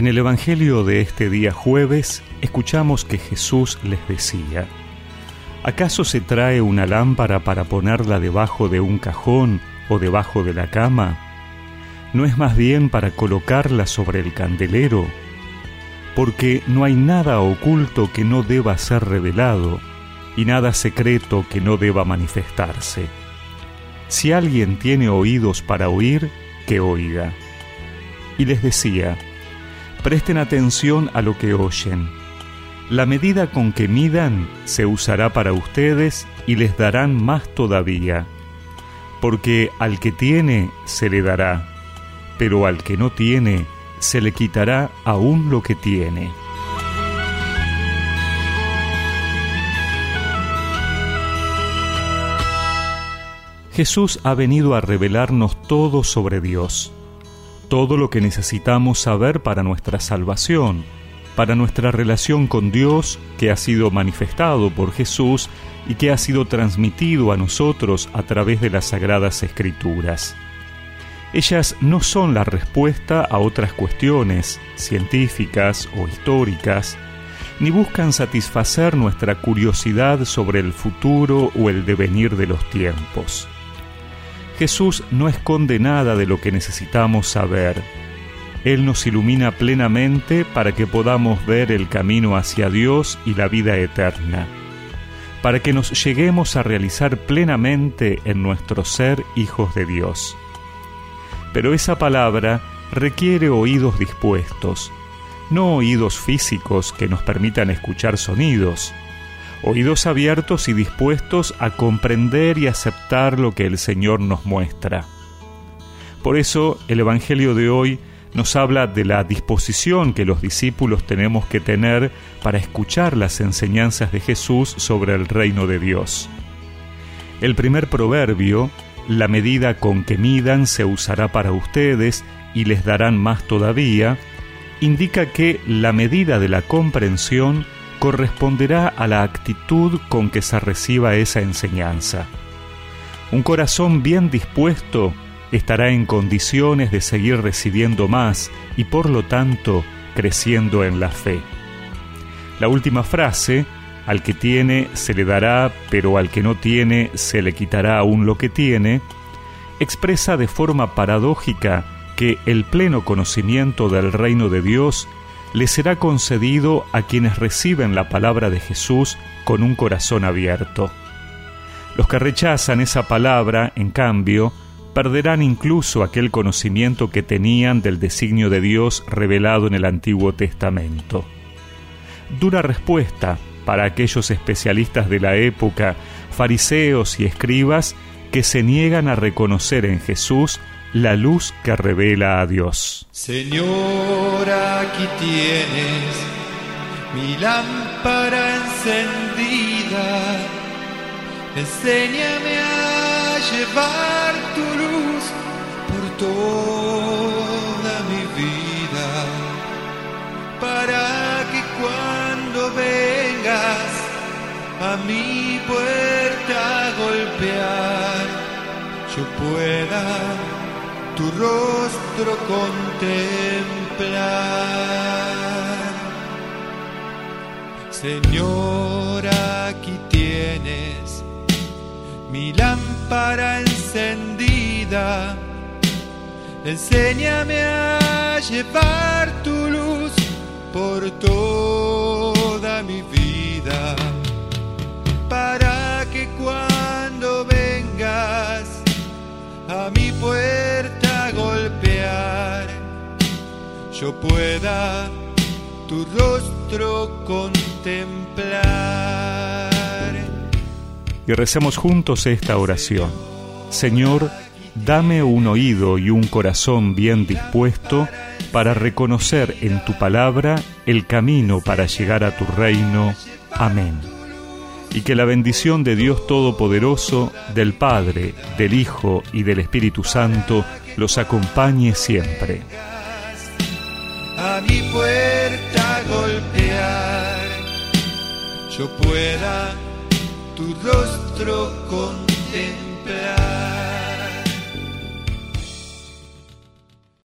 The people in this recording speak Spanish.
En el Evangelio de este día jueves escuchamos que Jesús les decía, ¿acaso se trae una lámpara para ponerla debajo de un cajón o debajo de la cama? ¿No es más bien para colocarla sobre el candelero? Porque no hay nada oculto que no deba ser revelado y nada secreto que no deba manifestarse. Si alguien tiene oídos para oír, que oiga. Y les decía, Presten atención a lo que oyen. La medida con que midan se usará para ustedes y les darán más todavía, porque al que tiene se le dará, pero al que no tiene se le quitará aún lo que tiene. Jesús ha venido a revelarnos todo sobre Dios todo lo que necesitamos saber para nuestra salvación, para nuestra relación con Dios que ha sido manifestado por Jesús y que ha sido transmitido a nosotros a través de las sagradas escrituras. Ellas no son la respuesta a otras cuestiones científicas o históricas, ni buscan satisfacer nuestra curiosidad sobre el futuro o el devenir de los tiempos. Jesús no esconde nada de lo que necesitamos saber. Él nos ilumina plenamente para que podamos ver el camino hacia Dios y la vida eterna, para que nos lleguemos a realizar plenamente en nuestro ser hijos de Dios. Pero esa palabra requiere oídos dispuestos, no oídos físicos que nos permitan escuchar sonidos, oídos abiertos y dispuestos a comprender y aceptar lo que el Señor nos muestra. Por eso el Evangelio de hoy nos habla de la disposición que los discípulos tenemos que tener para escuchar las enseñanzas de Jesús sobre el reino de Dios. El primer proverbio, la medida con que midan se usará para ustedes y les darán más todavía, indica que la medida de la comprensión corresponderá a la actitud con que se reciba esa enseñanza. Un corazón bien dispuesto estará en condiciones de seguir recibiendo más y por lo tanto creciendo en la fe. La última frase, al que tiene se le dará, pero al que no tiene se le quitará aún lo que tiene, expresa de forma paradójica que el pleno conocimiento del reino de Dios le será concedido a quienes reciben la palabra de Jesús con un corazón abierto. Los que rechazan esa palabra, en cambio, perderán incluso aquel conocimiento que tenían del designio de Dios revelado en el Antiguo Testamento. Dura respuesta para aquellos especialistas de la época, fariseos y escribas, que se niegan a reconocer en Jesús la luz que revela a Dios. Señor, aquí tienes mi lámpara encendida. Enséñame a llevar tu luz por toda mi vida, para que cuando vengas a mi puerta a golpear, yo pueda tu rostro contemplar. Señor, aquí tienes mi lámpara encendida. Enséñame a llevar tu luz por toda mi vida, para que cuando vengas a puerta, yo pueda tu rostro contemplar. Y recemos juntos esta oración. Señor, dame un oído y un corazón bien dispuesto para reconocer en tu palabra el camino para llegar a tu reino. Amén. Y que la bendición de Dios Todopoderoso, del Padre, del Hijo y del Espíritu Santo los acompañe siempre a mi puerta golpear, yo pueda tu rostro contemplar.